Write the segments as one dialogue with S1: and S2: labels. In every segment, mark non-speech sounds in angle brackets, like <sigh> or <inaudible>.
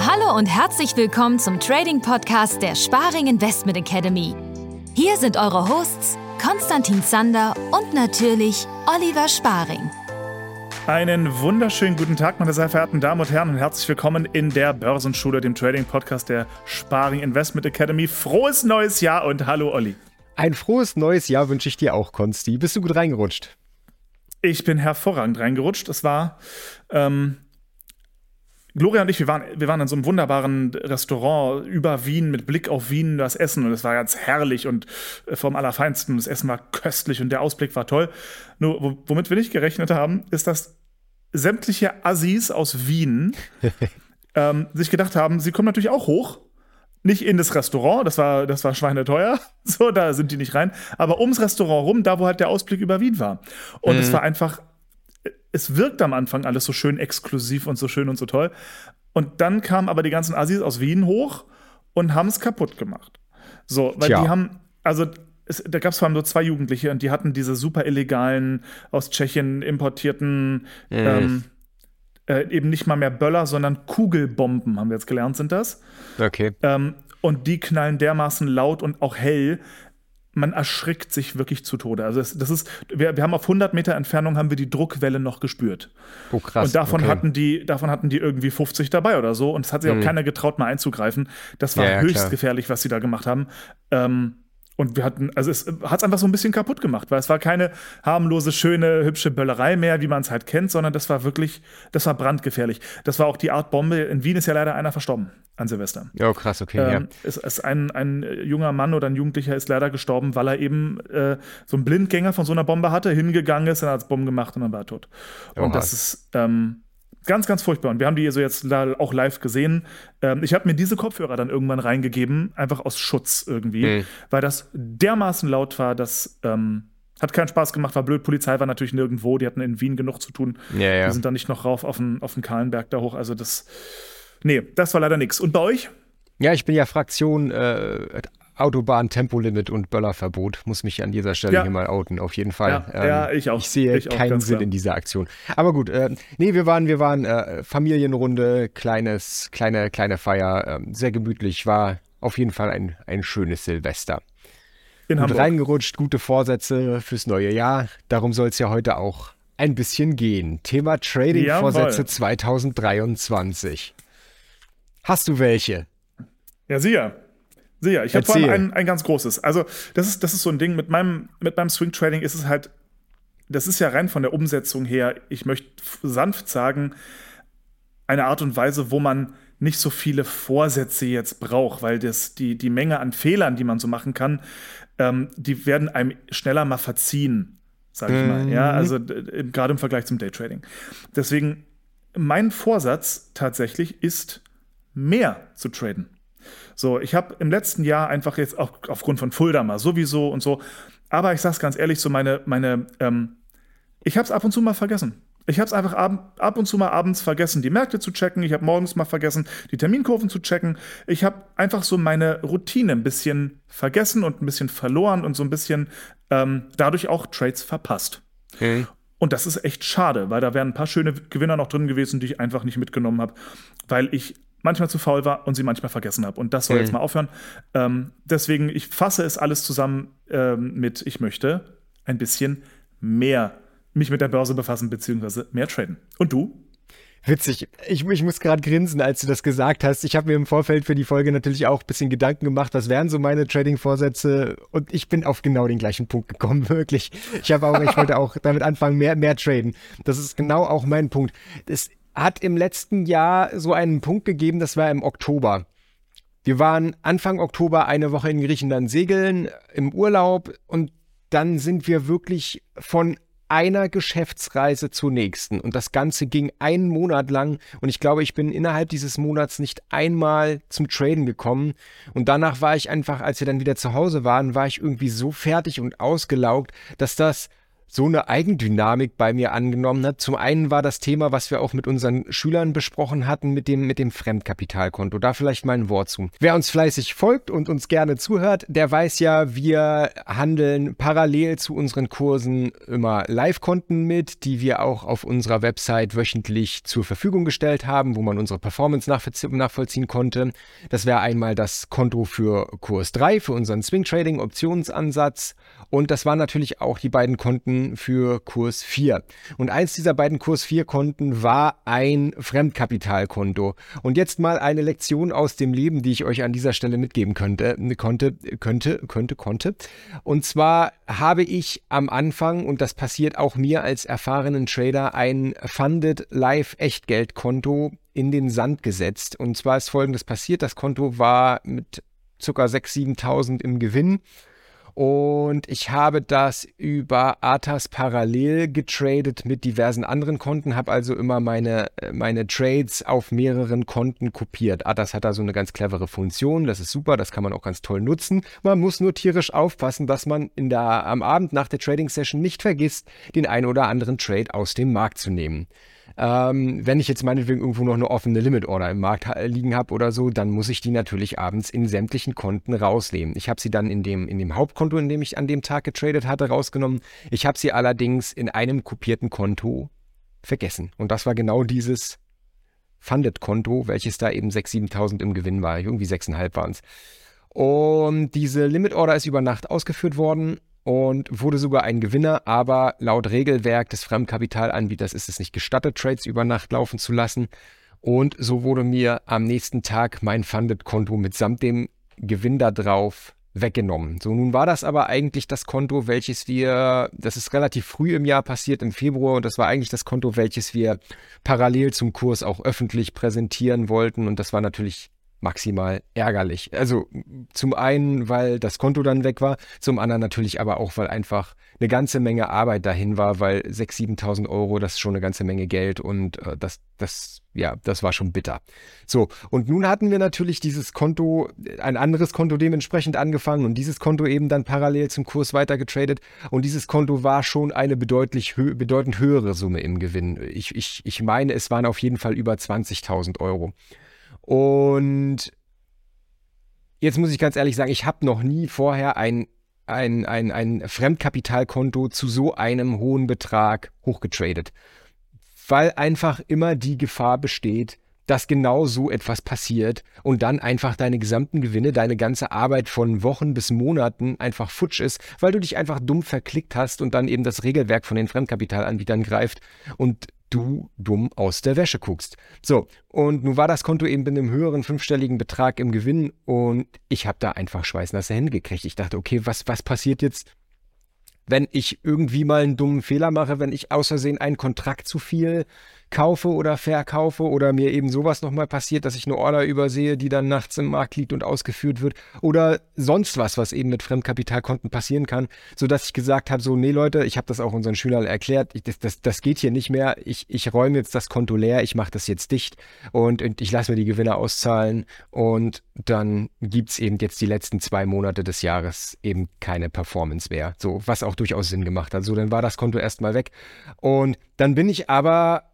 S1: Hallo und herzlich willkommen zum Trading Podcast der Sparing Investment Academy. Hier sind eure Hosts Konstantin Zander und natürlich Oliver Sparing.
S2: Einen wunderschönen guten Tag, meine sehr verehrten Damen und Herren, und herzlich willkommen in der Börsenschule, dem Trading Podcast der Sparing Investment Academy. Frohes neues Jahr und hallo Olli.
S3: Ein frohes neues Jahr wünsche ich dir auch, Konsti. Bist du gut reingerutscht?
S2: Ich bin hervorragend reingerutscht. Es war ähm, Gloria und ich, wir waren, wir waren in so einem wunderbaren Restaurant über Wien mit Blick auf Wien, das Essen und es war ganz herrlich und äh, vom Allerfeinsten. Das Essen war köstlich und der Ausblick war toll. Nur, womit wir nicht gerechnet haben, ist, dass sämtliche Assis aus Wien <laughs> ähm, sich gedacht haben, sie kommen natürlich auch hoch. Nicht in das Restaurant, das war, das war schweineteuer, <laughs> so, da sind die nicht rein, aber ums Restaurant rum, da wo halt der Ausblick über Wien war. Und mhm. es war einfach es wirkt am Anfang alles so schön exklusiv und so schön und so toll. Und dann kamen aber die ganzen Assis aus Wien hoch und haben es kaputt gemacht. So, weil Tja. die haben, also es, da gab es vor allem so zwei Jugendliche und die hatten diese super illegalen, aus Tschechien importierten, mhm. ähm, äh, eben nicht mal mehr Böller, sondern Kugelbomben, haben wir jetzt gelernt, sind das.
S3: Okay.
S2: Ähm, und die knallen dermaßen laut und auch hell, man erschrickt sich wirklich zu Tode. Also das, das ist, wir, wir, haben auf 100 Meter Entfernung haben wir die Druckwelle noch gespürt.
S3: Oh krass.
S2: Und davon okay. hatten die, davon hatten die irgendwie 50 dabei oder so. Und es hat sich mhm. auch keiner getraut, mal einzugreifen. Das war ja, ja, höchst klar. gefährlich, was sie da gemacht haben. Ähm, und wir hatten, also es hat es einfach so ein bisschen kaputt gemacht, weil es war keine harmlose, schöne, hübsche Böllerei mehr, wie man es halt kennt, sondern das war wirklich, das war brandgefährlich. Das war auch die Art Bombe. In Wien ist ja leider einer verstorben an Silvester.
S3: Ja, krass, okay. Ähm,
S2: ja. Es ist ein, ein junger Mann oder ein Jugendlicher ist leider gestorben, weil er eben äh, so einen Blindgänger von so einer Bombe hatte, hingegangen ist, dann hat es Bomben gemacht und dann war er tot. Und Oha. das ist, ähm, Ganz, ganz furchtbar. Und wir haben die so jetzt auch live gesehen. Ähm, ich habe mir diese Kopfhörer dann irgendwann reingegeben, einfach aus Schutz irgendwie, mhm. weil das dermaßen laut war, dass ähm, hat keinen Spaß gemacht, war blöd. Polizei war natürlich nirgendwo, die hatten in Wien genug zu tun.
S3: Ja, ja.
S2: Die sind dann nicht noch rauf auf den, auf den Kahlenberg da hoch. Also das, nee, das war leider nichts. Und bei euch?
S3: Ja, ich bin ja Fraktion äh, Autobahn-Tempolimit und Böllerverbot. Muss mich an dieser Stelle ja. hier mal outen, auf jeden Fall.
S2: Ja, ähm, ja ich auch.
S3: Ich sehe
S2: ich
S3: keinen Sinn klar. in dieser Aktion. Aber gut, äh, nee, wir waren, wir waren äh, Familienrunde, kleines, kleine, kleine Feier, äh, sehr gemütlich, war auf jeden Fall ein, ein schönes Silvester. In Gut Hamburg. reingerutscht, gute Vorsätze fürs neue Jahr. Darum soll es ja heute auch ein bisschen gehen. Thema Trading-Vorsätze 2023. Hast du welche?
S2: Ja, sicher. Sicher, ich habe vor allem ein, ein ganz großes. Also, das ist, das ist so ein Ding, mit meinem, mit meinem Swing Trading ist es halt, das ist ja rein von der Umsetzung her, ich möchte sanft sagen, eine Art und Weise, wo man nicht so viele Vorsätze jetzt braucht, weil das, die, die Menge an Fehlern, die man so machen kann, ähm, die werden einem schneller mal verziehen, sage ich mal. Ja, mhm. also gerade im Vergleich zum Daytrading. Deswegen, mein Vorsatz tatsächlich ist, mehr zu traden. So, ich habe im letzten Jahr einfach jetzt auch aufgrund von Fulda mal sowieso und so, aber ich sag's ganz ehrlich, so meine, meine, ähm, ich habe es ab und zu mal vergessen. Ich habe es einfach ab, ab, und zu mal abends vergessen, die Märkte zu checken. Ich habe morgens mal vergessen, die Terminkurven zu checken. Ich habe einfach so meine Routine ein bisschen vergessen und ein bisschen verloren und so ein bisschen ähm, dadurch auch Trades verpasst. Okay. Und das ist echt schade, weil da wären ein paar schöne Gewinner noch drin gewesen, die ich einfach nicht mitgenommen habe, weil ich manchmal zu faul war und sie manchmal vergessen habe. Und das soll mhm. jetzt mal aufhören. Ähm, deswegen, ich fasse es alles zusammen ähm, mit, ich möchte ein bisschen mehr mich mit der Börse befassen, beziehungsweise mehr traden. Und du?
S3: Witzig. Ich, ich muss gerade grinsen, als du das gesagt hast. Ich habe mir im Vorfeld für die Folge natürlich auch ein bisschen Gedanken gemacht, was wären so meine Trading-Vorsätze und ich bin auf genau den gleichen Punkt gekommen, <laughs> wirklich. Ich habe auch, ich wollte auch damit anfangen, mehr, mehr traden. Das ist genau auch mein Punkt. Das, hat im letzten Jahr so einen Punkt gegeben, das war im Oktober. Wir waren Anfang Oktober eine Woche in Griechenland segeln, im Urlaub und dann sind wir wirklich von einer Geschäftsreise zur nächsten. Und das Ganze ging einen Monat lang. Und ich glaube, ich bin innerhalb dieses Monats nicht einmal zum Traden gekommen. Und danach war ich einfach, als wir dann wieder zu Hause waren, war ich irgendwie so fertig und ausgelaugt, dass das so eine Eigendynamik bei mir angenommen hat. Zum einen war das Thema, was wir auch mit unseren Schülern besprochen hatten, mit dem, mit dem Fremdkapitalkonto. Da vielleicht mal ein Wort zu. Wer uns fleißig folgt und uns gerne zuhört, der weiß ja, wir handeln parallel zu unseren Kursen immer Live-Konten mit, die wir auch auf unserer Website wöchentlich zur Verfügung gestellt haben, wo man unsere Performance nachvollziehen konnte. Das wäre einmal das Konto für Kurs 3, für unseren Swing Trading Optionsansatz. Und das waren natürlich auch die beiden Konten für Kurs 4. Und eins dieser beiden Kurs 4 Konten war ein Fremdkapitalkonto. Und jetzt mal eine Lektion aus dem Leben, die ich euch an dieser Stelle mitgeben könnte, konnte, könnte, könnte, konnte. Und zwar habe ich am Anfang, und das passiert auch mir als erfahrenen Trader, ein Funded Live Echtgeldkonto in den Sand gesetzt. Und zwar ist folgendes passiert. Das Konto war mit ca. 6.000, 7.000 im Gewinn. Und ich habe das über Atas parallel getradet mit diversen anderen Konten, habe also immer meine, meine Trades auf mehreren Konten kopiert. Atas hat da so eine ganz clevere Funktion, das ist super, das kann man auch ganz toll nutzen. Man muss nur tierisch aufpassen, dass man in der, am Abend nach der Trading Session nicht vergisst, den ein oder anderen Trade aus dem Markt zu nehmen. Ähm, wenn ich jetzt meinetwegen irgendwo noch eine offene Limit Order im Markt liegen habe oder so, dann muss ich die natürlich abends in sämtlichen Konten rausnehmen. Ich habe sie dann in dem, in dem Hauptkonto, in dem ich an dem Tag getradet hatte, rausgenommen. Ich habe sie allerdings in einem kopierten Konto vergessen. Und das war genau dieses Funded-Konto, welches da eben 6.000, 7.000 im Gewinn war. Irgendwie 6.500 waren es. Und diese Limit Order ist über Nacht ausgeführt worden und wurde sogar ein Gewinner, aber laut Regelwerk des Fremdkapitalanbieters ist es nicht gestattet, Trades über Nacht laufen zu lassen. Und so wurde mir am nächsten Tag mein Funded-Konto mitsamt dem Gewinn da drauf weggenommen. So, nun war das aber eigentlich das Konto, welches wir, das ist relativ früh im Jahr passiert, im Februar, und das war eigentlich das Konto, welches wir parallel zum Kurs auch öffentlich präsentieren wollten. Und das war natürlich maximal ärgerlich. Also zum einen, weil das Konto dann weg war, zum anderen natürlich aber auch, weil einfach eine ganze Menge Arbeit dahin war, weil 6.000, 7.000 Euro, das ist schon eine ganze Menge Geld und äh, das, das, ja, das war schon bitter. So, und nun hatten wir natürlich dieses Konto, ein anderes Konto dementsprechend angefangen und dieses Konto eben dann parallel zum Kurs weiter getradet und dieses Konto war schon eine bedeutlich hö bedeutend höhere Summe im Gewinn. Ich, ich, ich meine, es waren auf jeden Fall über 20.000 Euro. Und jetzt muss ich ganz ehrlich sagen, ich habe noch nie vorher ein, ein, ein, ein Fremdkapitalkonto zu so einem hohen Betrag hochgetradet. Weil einfach immer die Gefahr besteht, dass genau so etwas passiert und dann einfach deine gesamten Gewinne, deine ganze Arbeit von Wochen bis Monaten einfach futsch ist, weil du dich einfach dumm verklickt hast und dann eben das Regelwerk von den Fremdkapitalanbietern greift und du dumm aus der Wäsche guckst. So, und nun war das Konto eben mit einem höheren fünfstelligen Betrag im Gewinn und ich habe da einfach schweißnasse Hände gekriegt. Ich dachte, okay, was, was passiert jetzt, wenn ich irgendwie mal einen dummen Fehler mache, wenn ich außersehen einen Kontrakt zu viel kaufe oder verkaufe oder mir eben sowas nochmal passiert, dass ich eine Order übersehe, die dann nachts im Markt liegt und ausgeführt wird oder sonst was, was eben mit Fremdkapitalkonten passieren kann, sodass ich gesagt habe, so, nee Leute, ich habe das auch unseren Schülern erklärt, ich, das, das, das geht hier nicht mehr, ich, ich räume jetzt das Konto leer, ich mache das jetzt dicht und, und ich lasse mir die Gewinne auszahlen und dann gibt es eben jetzt die letzten zwei Monate des Jahres eben keine Performance mehr, so, was auch durchaus Sinn gemacht hat. So, dann war das Konto erstmal weg und dann bin ich aber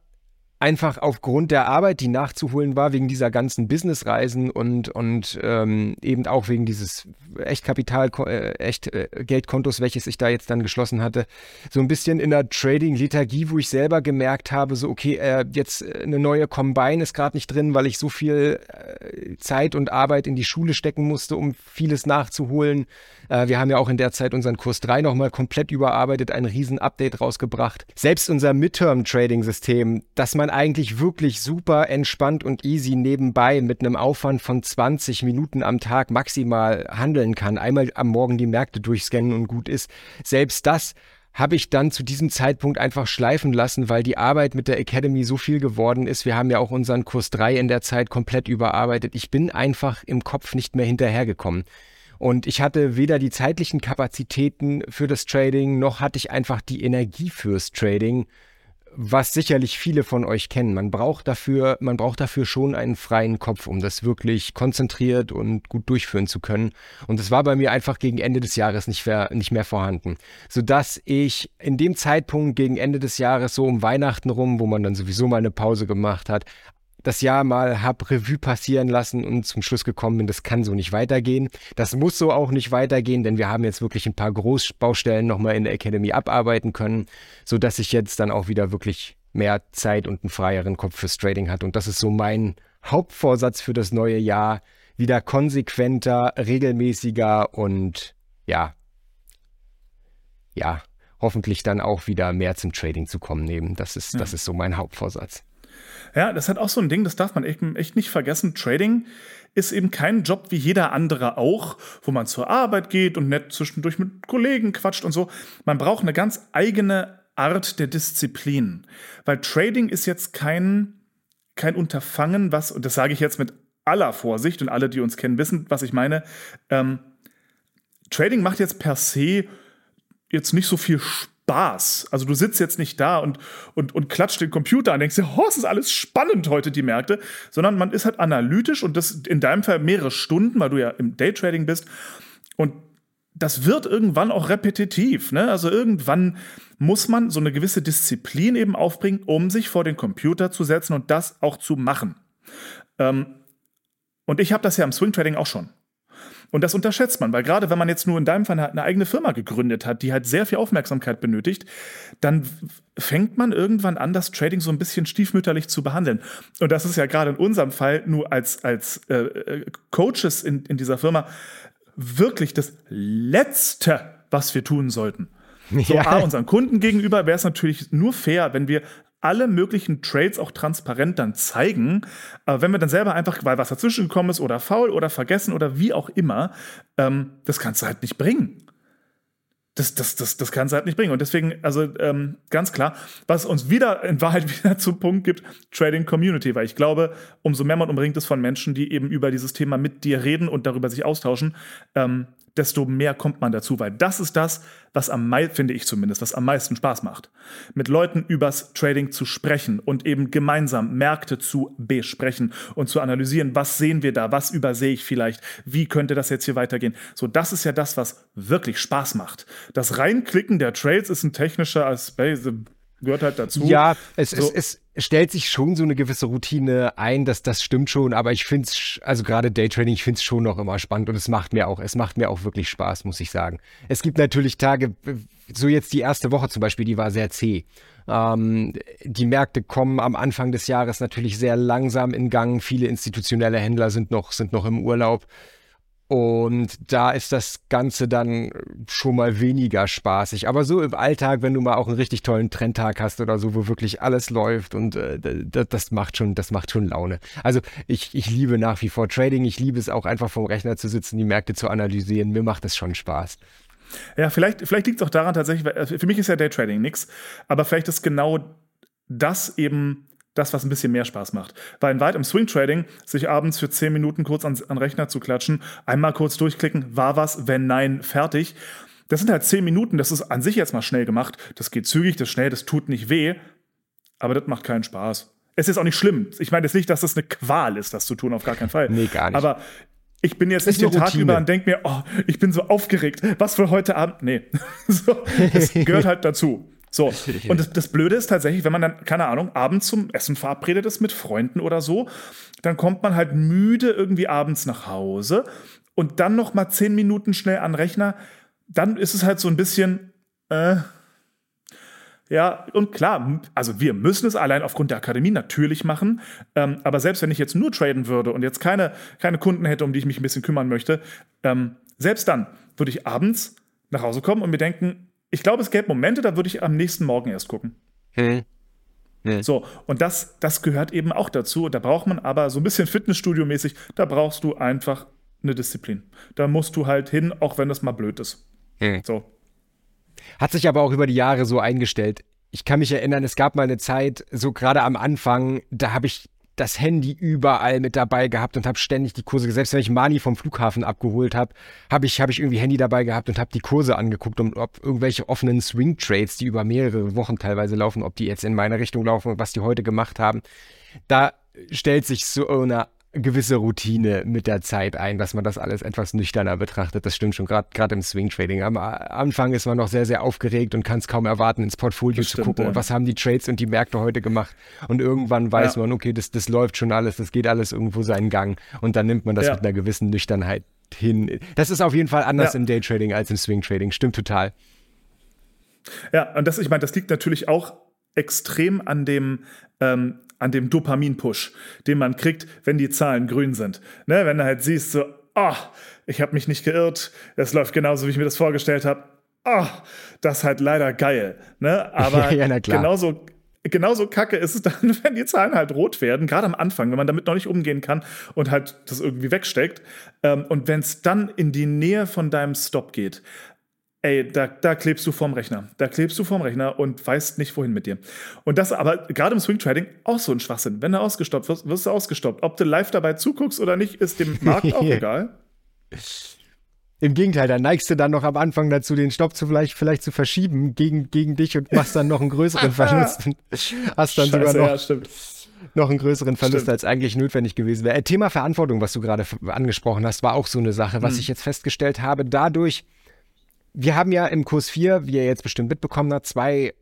S3: einfach aufgrund der Arbeit, die nachzuholen war, wegen dieser ganzen Businessreisen und, und ähm, eben auch wegen dieses Echtkapital, äh, Echtgeldkontos, äh, welches ich da jetzt dann geschlossen hatte, so ein bisschen in der Trading-Lethargie, wo ich selber gemerkt habe, so okay, äh, jetzt äh, eine neue Combine ist gerade nicht drin, weil ich so viel äh, Zeit und Arbeit in die Schule stecken musste, um vieles nachzuholen. Äh, wir haben ja auch in der Zeit unseren Kurs 3 nochmal komplett überarbeitet, ein Riesen-Update rausgebracht. Selbst unser Midterm-Trading-System, das man eigentlich wirklich super entspannt und easy nebenbei mit einem Aufwand von 20 Minuten am Tag maximal handeln kann, einmal am Morgen die Märkte durchscannen und gut ist. Selbst das habe ich dann zu diesem Zeitpunkt einfach schleifen lassen, weil die Arbeit mit der Academy so viel geworden ist. Wir haben ja auch unseren Kurs 3 in der Zeit komplett überarbeitet. Ich bin einfach im Kopf nicht mehr hinterhergekommen. Und ich hatte weder die zeitlichen Kapazitäten für das Trading, noch hatte ich einfach die Energie fürs Trading, was sicherlich viele von euch kennen. Man braucht dafür, man braucht dafür schon einen freien Kopf, um das wirklich konzentriert und gut durchführen zu können. Und das war bei mir einfach gegen Ende des Jahres nicht mehr, nicht mehr vorhanden. Sodass ich in dem Zeitpunkt gegen Ende des Jahres, so um Weihnachten rum, wo man dann sowieso mal eine Pause gemacht hat, das Jahr mal hab Revue passieren lassen und zum Schluss gekommen bin, das kann so nicht weitergehen. Das muss so auch nicht weitergehen, denn wir haben jetzt wirklich ein paar Großbaustellen nochmal in der Academy abarbeiten können, sodass ich jetzt dann auch wieder wirklich mehr Zeit und einen freieren Kopf fürs Trading hat. Und das ist so mein Hauptvorsatz für das neue Jahr. Wieder konsequenter, regelmäßiger und ja, ja, hoffentlich dann auch wieder mehr zum Trading zu kommen neben. Das ist, ja. das ist so mein Hauptvorsatz.
S2: Ja, das hat auch so ein Ding, das darf man echt, echt nicht vergessen. Trading ist eben kein Job wie jeder andere auch, wo man zur Arbeit geht und nett zwischendurch mit Kollegen quatscht und so. Man braucht eine ganz eigene Art der Disziplin. Weil Trading ist jetzt kein, kein Unterfangen, was, und das sage ich jetzt mit aller Vorsicht und alle, die uns kennen, wissen, was ich meine. Ähm, Trading macht jetzt per se jetzt nicht so viel Spaß Spaß. Also du sitzt jetzt nicht da und, und, und klatscht den Computer und denkst dir, oh, es ist alles spannend heute, die Märkte, sondern man ist halt analytisch und das in deinem Fall mehrere Stunden, weil du ja im Daytrading bist. Und das wird irgendwann auch repetitiv. Ne? Also irgendwann muss man so eine gewisse Disziplin eben aufbringen, um sich vor den Computer zu setzen und das auch zu machen. Ähm, und ich habe das ja im Swing Trading auch schon. Und das unterschätzt man, weil gerade wenn man jetzt nur in deinem Fall eine eigene Firma gegründet hat, die halt sehr viel Aufmerksamkeit benötigt, dann fängt man irgendwann an, das Trading so ein bisschen stiefmütterlich zu behandeln. Und das ist ja gerade in unserem Fall nur als, als äh, äh Coaches in, in dieser Firma wirklich das Letzte, was wir tun sollten. So, ja. A, unseren Kunden gegenüber wäre es natürlich nur fair, wenn wir alle möglichen Trades auch transparent dann zeigen. Aber wenn wir dann selber einfach, weil was dazwischen gekommen ist oder faul oder vergessen oder wie auch immer, ähm, das kannst du halt nicht bringen. Das, das, das, das kannst du halt nicht bringen. Und deswegen, also ähm, ganz klar, was uns wieder in Wahrheit <laughs> wieder zum Punkt gibt, Trading Community, weil ich glaube, umso mehr man umringt ist von Menschen, die eben über dieses Thema mit dir reden und darüber sich austauschen, ähm, desto mehr kommt man dazu, weil das ist das, was am meisten, finde ich zumindest, was am meisten Spaß macht. Mit Leuten übers Trading zu sprechen und eben gemeinsam Märkte zu besprechen und zu analysieren, was sehen wir da, was übersehe ich vielleicht, wie könnte das jetzt hier weitergehen. So, das ist ja das, was wirklich Spaß macht. Das Reinklicken der Trades ist ein technischer Aspekt, gehört halt dazu.
S3: Ja, es, so. es, es stellt sich schon so eine gewisse Routine ein, dass das stimmt schon, aber ich finde es, also gerade Daytraining, ich finde es schon noch immer spannend und es macht mir auch, es macht mir auch wirklich Spaß, muss ich sagen. Es gibt natürlich Tage, so jetzt die erste Woche zum Beispiel, die war sehr zäh. Ähm, die Märkte kommen am Anfang des Jahres natürlich sehr langsam in Gang. Viele institutionelle Händler sind noch, sind noch im Urlaub. Und da ist das Ganze dann schon mal weniger spaßig. Aber so im Alltag, wenn du mal auch einen richtig tollen Trendtag hast oder so, wo wirklich alles läuft und äh, das, macht schon, das macht schon Laune. Also ich, ich liebe nach wie vor Trading. Ich liebe es auch einfach vom Rechner zu sitzen, die Märkte zu analysieren. Mir macht das schon Spaß.
S2: Ja, vielleicht, vielleicht liegt es auch daran tatsächlich, äh, für mich ist ja Daytrading nichts, aber vielleicht ist genau das eben das, was ein bisschen mehr Spaß macht. Weil in weit im Swing Trading sich abends für 10 Minuten kurz an, an Rechner zu klatschen, einmal kurz durchklicken, war was, wenn nein, fertig. Das sind halt 10 Minuten, das ist an sich jetzt mal schnell gemacht. Das geht zügig, das ist schnell, das tut nicht weh, aber das macht keinen Spaß. Es ist auch nicht schlimm. Ich meine jetzt nicht, dass das eine Qual ist, das zu tun, auf gar keinen Fall.
S3: Nee, gar nicht.
S2: Aber ich bin jetzt nicht den Tag über und denke mir, oh, ich bin so aufgeregt. Was für heute Abend? Nee. <laughs> so, das <laughs> gehört halt dazu. So, <laughs> und das, das, Blöde ist tatsächlich, wenn man dann, keine Ahnung, abends zum Essen verabredet ist mit Freunden oder so, dann kommt man halt müde irgendwie abends nach Hause und dann noch mal zehn Minuten schnell an den Rechner, dann ist es halt so ein bisschen, äh, ja, und klar, also wir müssen es allein aufgrund der Akademie natürlich machen. Ähm, aber selbst wenn ich jetzt nur traden würde und jetzt keine, keine Kunden hätte, um die ich mich ein bisschen kümmern möchte, ähm, selbst dann würde ich abends nach Hause kommen und mir denken, ich glaube, es gäbe Momente, da würde ich am nächsten Morgen erst gucken. Hm. Hm. So, und das, das gehört eben auch dazu. Da braucht man aber so ein bisschen Fitnessstudio-mäßig, da brauchst du einfach eine Disziplin. Da musst du halt hin, auch wenn das mal blöd ist. Hm. So.
S3: Hat sich aber auch über die Jahre so eingestellt. Ich kann mich erinnern, es gab mal eine Zeit, so gerade am Anfang, da habe ich das Handy überall mit dabei gehabt und habe ständig die Kurse, selbst wenn ich Mani vom Flughafen abgeholt habe, habe ich, hab ich irgendwie Handy dabei gehabt und habe die Kurse angeguckt, um, ob irgendwelche offenen Swing-Trades, die über mehrere Wochen teilweise laufen, ob die jetzt in meine Richtung laufen und was die heute gemacht haben. Da stellt sich so eine gewisse Routine mit der Zeit ein, dass man das alles etwas nüchterner betrachtet. Das stimmt schon, gerade im Swing Trading. Am Anfang ist man noch sehr, sehr aufgeregt und kann es kaum erwarten, ins Portfolio das zu stimmt, gucken ja. und was haben die Trades und die Märkte heute gemacht. Und irgendwann weiß ja. man, okay, das, das läuft schon alles, das geht alles irgendwo seinen Gang. Und dann nimmt man das ja. mit einer gewissen Nüchternheit hin. Das ist auf jeden Fall anders im Daytrading als im Swing Trading. Stimmt total.
S2: Ja, und das, ich meine, das liegt natürlich auch extrem an dem, ähm, an dem Dopamin-Push, den man kriegt, wenn die Zahlen grün sind. Ne, wenn du halt siehst, so, ah, oh, ich habe mich nicht geirrt, es läuft genauso, wie ich mir das vorgestellt habe. Ah, oh, das ist halt leider geil. Ne? Aber <laughs> ja, genauso, genauso kacke ist es dann, <laughs> wenn die Zahlen halt rot werden, gerade am Anfang, wenn man damit noch nicht umgehen kann und halt das irgendwie wegsteckt. Ähm, und wenn es dann in die Nähe von deinem Stop geht, ey, da, da klebst du vorm Rechner. Da klebst du vorm Rechner und weißt nicht, wohin mit dir. Und das aber gerade im Swing Trading auch so ein Schwachsinn. Wenn du ausgestoppt wirst, wirst du ausgestoppt. Ob du live dabei zuguckst oder nicht, ist dem Markt <laughs> auch egal.
S3: Im Gegenteil, da neigst du dann noch am Anfang dazu, den Stopp zu vielleicht, vielleicht zu verschieben gegen, gegen dich und machst dann noch einen größeren <laughs> Verlust. hast dann Scheiße, sogar noch, ja, noch einen größeren Verlust, stimmt. als eigentlich notwendig gewesen wäre. Äh, Thema Verantwortung, was du gerade angesprochen hast, war auch so eine Sache, was hm. ich jetzt festgestellt habe. Dadurch, wir haben ja im Kurs 4, wie ihr jetzt bestimmt mitbekommen habt, zwei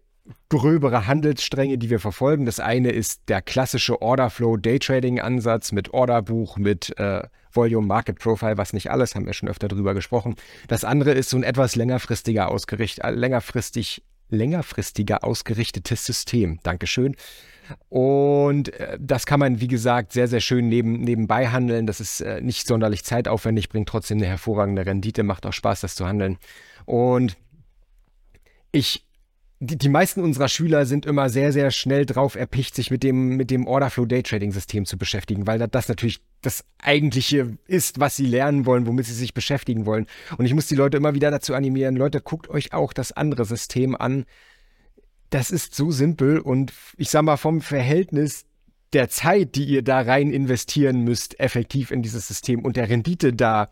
S3: gröbere Handelsstränge, die wir verfolgen. Das eine ist der klassische Orderflow Daytrading Ansatz mit Orderbuch, mit äh, Volume Market Profile, was nicht alles, haben wir schon öfter drüber gesprochen. Das andere ist so ein etwas längerfristiger ausgerichtet, äh, längerfristig, längerfristiger ausgerichtetes System. Dankeschön. Und äh, das kann man, wie gesagt, sehr, sehr schön neben, nebenbei handeln. Das ist äh, nicht sonderlich zeitaufwendig, bringt trotzdem eine hervorragende Rendite, macht auch Spaß, das zu handeln. Und ich die, die meisten unserer Schüler sind immer sehr, sehr schnell drauf erpicht, sich mit dem, mit dem Orderflow Daytrading System zu beschäftigen, weil das natürlich das eigentliche ist, was sie lernen wollen, womit sie sich beschäftigen wollen. Und ich muss die Leute immer wieder dazu animieren, Leute, guckt euch auch das andere System an. Das ist so simpel und ich sag mal vom Verhältnis der Zeit, die ihr da rein investieren müsst, effektiv in dieses System und der Rendite da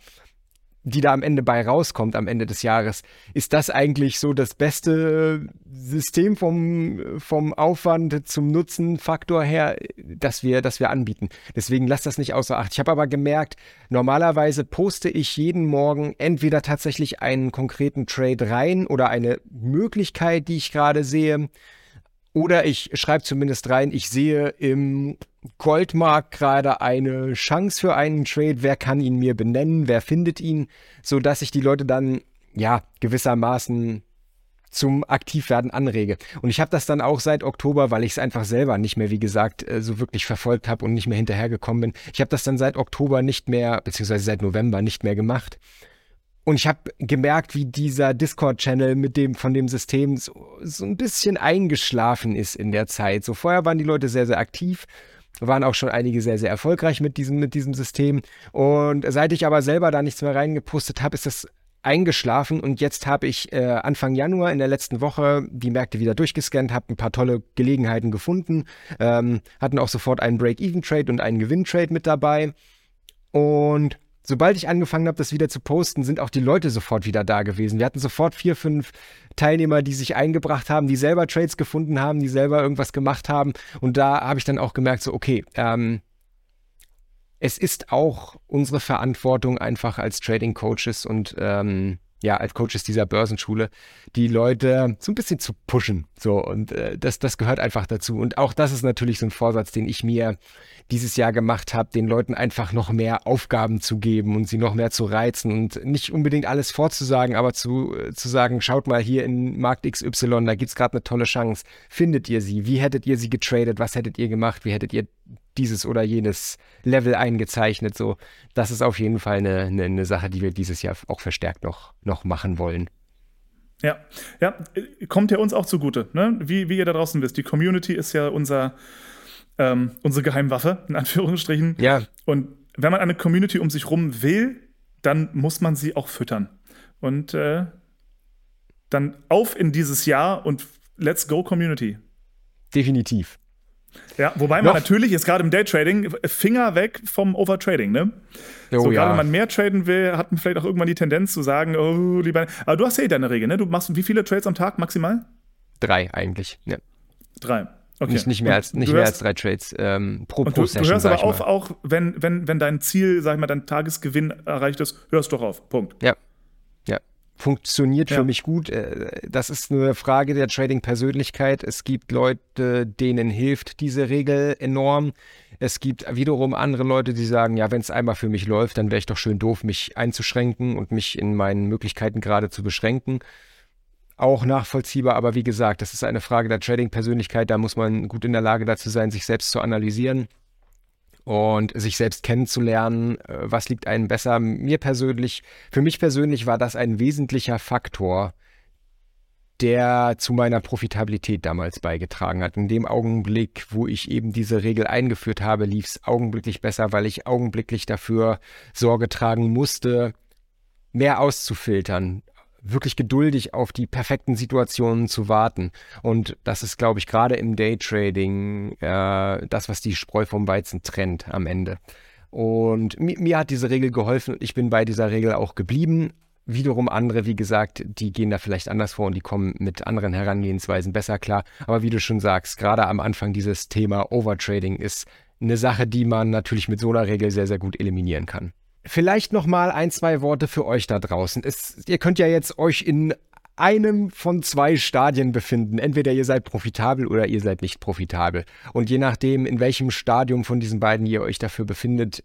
S3: die da am Ende bei rauskommt am Ende des Jahres, ist das eigentlich so das beste System vom, vom Aufwand zum Nutzenfaktor her, das wir, das wir anbieten. Deswegen lasst das nicht außer Acht. Ich habe aber gemerkt, normalerweise poste ich jeden Morgen entweder tatsächlich einen konkreten Trade rein oder eine Möglichkeit, die ich gerade sehe, oder ich schreibe zumindest rein, ich sehe im Goldmarkt gerade eine Chance für einen Trade. Wer kann ihn mir benennen? Wer findet ihn? So dass ich die Leute dann, ja, gewissermaßen zum Aktivwerden anrege. Und ich habe das dann auch seit Oktober, weil ich es einfach selber nicht mehr, wie gesagt, äh, so wirklich verfolgt habe und nicht mehr hinterhergekommen bin. Ich habe das dann seit Oktober nicht mehr, beziehungsweise seit November nicht mehr gemacht. Und ich habe gemerkt, wie dieser Discord-Channel mit dem von dem System so, so ein bisschen eingeschlafen ist in der Zeit. So vorher waren die Leute sehr, sehr aktiv, waren auch schon einige sehr, sehr erfolgreich mit diesem, mit diesem System. Und seit ich aber selber da nichts mehr reingepostet habe, ist das eingeschlafen und jetzt habe ich äh, Anfang Januar in der letzten Woche die Märkte wieder durchgescannt, habe ein paar tolle Gelegenheiten gefunden, ähm, hatten auch sofort einen Break-Even-Trade und einen Gewinn-Trade mit dabei und sobald ich angefangen habe, das wieder zu posten, sind auch die Leute sofort wieder da gewesen. Wir hatten sofort vier, fünf Teilnehmer, die sich eingebracht haben, die selber Trades gefunden haben, die selber irgendwas gemacht haben. Und da habe ich dann auch gemerkt, so, okay, ähm, es ist auch unsere Verantwortung einfach als Trading Coaches und ähm, ja, als Coaches dieser Börsenschule, die Leute so ein bisschen zu pushen. So, und äh, das, das gehört einfach dazu. Und auch das ist natürlich so ein Vorsatz, den ich mir dieses Jahr gemacht habe, den Leuten einfach noch mehr Aufgaben zu geben und sie noch mehr zu reizen und nicht unbedingt alles vorzusagen, aber zu, äh, zu sagen, schaut mal hier in Markt XY, da gibt es gerade eine tolle Chance. Findet ihr sie? Wie hättet ihr sie getradet? Was hättet ihr gemacht? Wie hättet ihr dieses oder jenes Level eingezeichnet. So, das ist auf jeden Fall eine, eine, eine Sache, die wir dieses Jahr auch verstärkt noch, noch machen wollen.
S2: Ja, ja, kommt ja uns auch zugute, ne? wie, wie ihr da draußen wisst. Die Community ist ja unser, ähm, unsere Geheimwaffe, in Anführungsstrichen.
S3: Ja.
S2: Und wenn man eine Community um sich rum will, dann muss man sie auch füttern. Und äh, dann auf in dieses Jahr und let's go Community.
S3: Definitiv.
S2: Ja, wobei man Noch? natürlich ist gerade im Daytrading Finger weg vom Overtrading, ne? Oh, so, ja. gerade wenn man mehr traden will, hat man vielleicht auch irgendwann die Tendenz zu sagen, oh, lieber. Aber du hast ja eh deine Regel, ne? Du machst wie viele Trades am Tag maximal?
S3: Drei eigentlich, ja.
S2: Drei.
S3: Okay. Nicht, nicht, mehr, als, nicht mehr als drei Trades ähm, pro,
S2: pro du, Session. Du hörst aber auf, auch wenn, wenn, wenn dein Ziel, sag ich mal, dein Tagesgewinn erreicht ist, hörst doch auf. Punkt.
S3: Ja. Funktioniert ja. für mich gut. Äh, das ist eine Frage der Trading-Persönlichkeit. Es gibt Leute, denen hilft diese Regel enorm. Es gibt wiederum andere Leute, die sagen, ja, wenn es einmal für mich läuft, dann wäre ich doch schön doof, mich einzuschränken und mich in meinen Möglichkeiten gerade zu beschränken auch nachvollziehbar, aber wie gesagt, das ist eine Frage der Trading-Persönlichkeit, da muss man gut in der Lage dazu sein, sich selbst zu analysieren und sich selbst kennenzulernen, äh, was liegt einem besser. Mir persönlich, für mich persönlich war das ein wesentlicher Faktor, der zu meiner Profitabilität damals beigetragen hat. In dem Augenblick, wo ich eben diese Regel eingeführt habe, lief es augenblicklich besser, weil ich augenblicklich dafür Sorge tragen musste, mehr auszufiltern, wirklich geduldig auf die perfekten Situationen zu warten. Und das ist, glaube ich, gerade im Daytrading äh, das, was die Spreu vom Weizen trennt am Ende. Und mir, mir hat diese Regel geholfen und ich bin bei dieser Regel auch geblieben. Wiederum andere, wie gesagt, die gehen da vielleicht anders vor und die kommen mit anderen Herangehensweisen besser klar. Aber wie du schon sagst, gerade am Anfang dieses Thema Overtrading ist eine Sache, die man natürlich mit so einer Regel sehr, sehr gut eliminieren kann. Vielleicht noch mal ein, zwei Worte für euch da draußen. Es, ihr könnt ja jetzt euch in einem von zwei Stadien befinden. Entweder ihr seid profitabel oder ihr seid nicht profitabel. Und je nachdem, in welchem Stadium von diesen beiden ihr euch dafür befindet,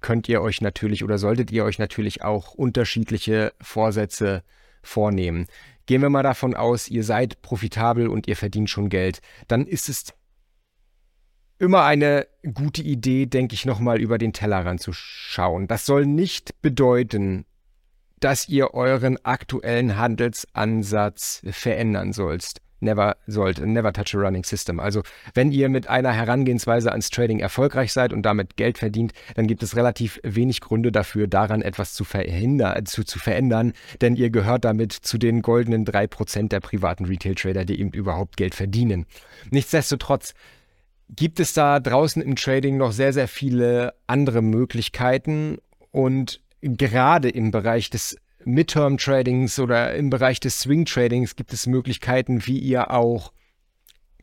S3: könnt ihr euch natürlich oder solltet ihr euch natürlich auch unterschiedliche Vorsätze vornehmen. Gehen wir mal davon aus, ihr seid profitabel und ihr verdient schon Geld. Dann ist es immer eine gute Idee, denke ich, nochmal über den Tellerrand zu schauen. Das soll nicht bedeuten, dass ihr euren aktuellen Handelsansatz verändern sollst. Never sollt, never touch a running system. Also, wenn ihr mit einer Herangehensweise ans Trading erfolgreich seid und damit Geld verdient, dann gibt es relativ wenig Gründe dafür, daran etwas zu, verhindern, zu, zu verändern, denn ihr gehört damit zu den goldenen 3% der privaten Retail-Trader, die eben überhaupt Geld verdienen. Nichtsdestotrotz, gibt es da draußen im Trading noch sehr, sehr viele andere Möglichkeiten? Und gerade im Bereich des Midterm Tradings oder im Bereich des Swing Tradings gibt es Möglichkeiten, wie ihr auch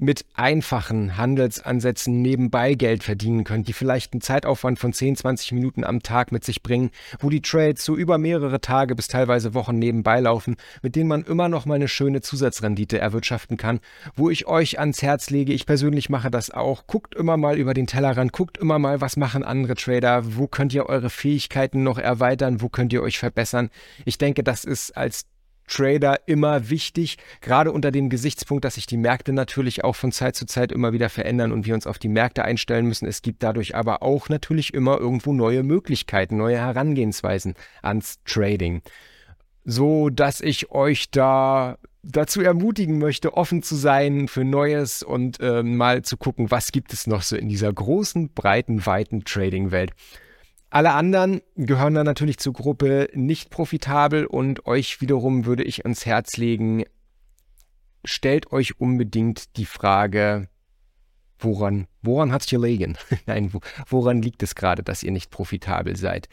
S3: mit einfachen Handelsansätzen nebenbei Geld verdienen könnt, die vielleicht einen Zeitaufwand von 10, 20 Minuten am Tag mit sich bringen, wo die Trades so über mehrere Tage bis teilweise Wochen nebenbei laufen, mit denen man immer noch mal eine schöne Zusatzrendite erwirtschaften kann, wo ich euch ans Herz lege, ich persönlich mache das auch, guckt immer mal über den Tellerrand, guckt immer mal, was machen andere Trader, wo könnt ihr eure Fähigkeiten noch erweitern, wo könnt ihr euch verbessern. Ich denke, das ist als Trader immer wichtig, gerade unter dem Gesichtspunkt, dass sich die Märkte natürlich auch von Zeit zu Zeit immer wieder verändern und wir uns auf die Märkte einstellen müssen. Es gibt dadurch aber auch natürlich immer irgendwo neue Möglichkeiten, neue Herangehensweisen ans Trading. So dass ich euch da dazu ermutigen möchte, offen zu sein für Neues und äh, mal zu gucken, was gibt es noch so in dieser großen, breiten, weiten Trading-Welt. Alle anderen gehören dann natürlich zur Gruppe nicht profitabel und euch wiederum würde ich ans Herz legen, stellt euch unbedingt die Frage, woran, woran hat es gelegen? <laughs> Nein, woran liegt es gerade, dass ihr nicht profitabel seid?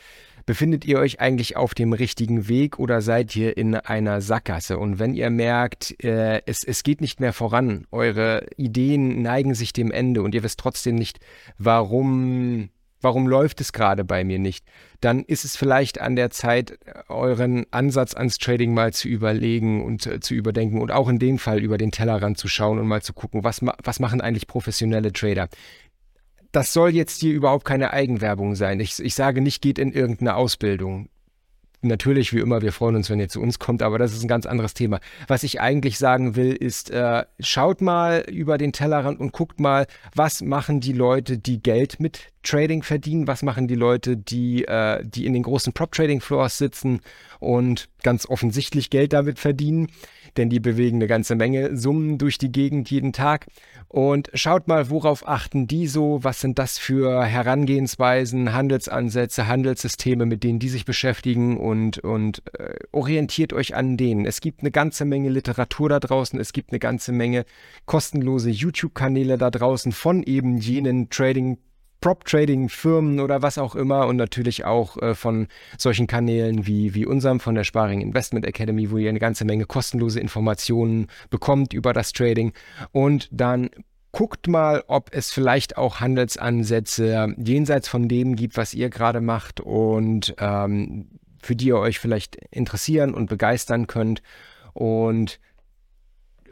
S3: Befindet ihr euch eigentlich auf dem richtigen Weg oder seid ihr in einer Sackgasse? Und wenn ihr merkt, äh, es, es geht nicht mehr voran, eure Ideen neigen sich dem Ende und ihr wisst trotzdem nicht, warum warum läuft es gerade bei mir nicht, dann ist es vielleicht an der Zeit, euren Ansatz ans Trading mal zu überlegen und äh, zu überdenken und auch in dem Fall über den Tellerrand zu schauen und mal zu gucken, was, was machen eigentlich professionelle Trader. Das soll jetzt hier überhaupt keine Eigenwerbung sein. Ich, ich sage nicht, geht in irgendeine Ausbildung natürlich, wie immer, wir freuen uns, wenn ihr zu uns kommt, aber das ist ein ganz anderes Thema. Was ich eigentlich sagen will, ist, äh, schaut mal über den Tellerrand und guckt mal, was machen die Leute, die Geld mit Trading verdienen, was machen die Leute, die, äh, die in den großen Prop-Trading-Floors sitzen und ganz offensichtlich Geld damit verdienen. Denn die bewegen eine ganze Menge Summen durch die Gegend jeden Tag. Und schaut mal, worauf achten die so? Was sind das für Herangehensweisen, Handelsansätze, Handelssysteme, mit denen die sich beschäftigen und, und äh, orientiert euch an denen. Es gibt eine ganze Menge Literatur da draußen, es gibt eine ganze Menge kostenlose YouTube-Kanäle da draußen von eben jenen Trading Prop-Trading-Firmen oder was auch immer und natürlich auch äh, von solchen Kanälen wie, wie unserem von der Sparing Investment Academy, wo ihr eine ganze Menge kostenlose Informationen bekommt über das Trading. Und dann guckt mal, ob es vielleicht auch Handelsansätze jenseits von dem gibt, was ihr gerade macht und ähm, für die ihr euch vielleicht interessieren und begeistern könnt. Und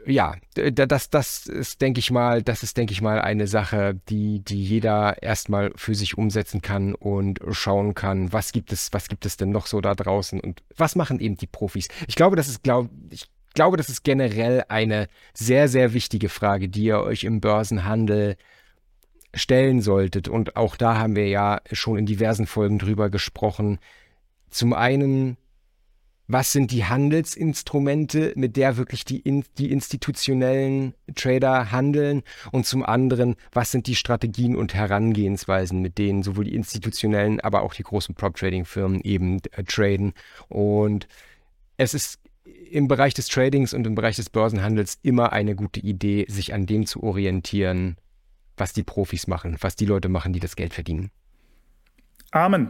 S3: ja, das, das ist, denke ich mal, das ist, denke ich mal, eine Sache, die, die jeder erstmal für sich umsetzen kann und schauen kann, was gibt es, was gibt es denn noch so da draußen und was machen eben die Profis. Ich glaube, das ist, glaub, ich glaube, das ist generell eine sehr, sehr wichtige Frage, die ihr euch im Börsenhandel stellen solltet. Und auch da haben wir ja schon in diversen Folgen drüber gesprochen. Zum einen, was sind die Handelsinstrumente, mit der wirklich die, in, die institutionellen Trader handeln und zum anderen, was sind die Strategien und Herangehensweisen, mit denen sowohl die institutionellen, aber auch die großen Prop-Trading-Firmen eben äh, traden. Und es ist im Bereich des Tradings und im Bereich des Börsenhandels immer eine gute Idee, sich an dem zu orientieren, was die Profis machen, was die Leute machen, die das Geld verdienen.
S2: Amen.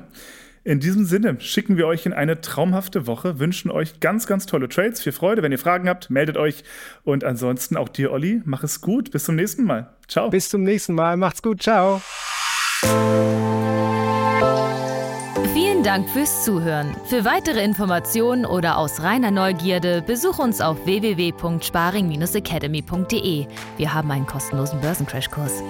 S2: In diesem Sinne schicken wir euch in eine traumhafte Woche, wünschen euch ganz, ganz tolle Trades, viel Freude. Wenn ihr Fragen habt, meldet euch. Und ansonsten auch dir, Olli, mach es gut. Bis zum nächsten Mal. Ciao.
S3: Bis zum nächsten Mal. Macht's gut. Ciao.
S1: Vielen Dank fürs Zuhören. Für weitere Informationen oder aus reiner Neugierde besuch uns auf www.sparing-academy.de. Wir haben einen kostenlosen Börsencrashkurs.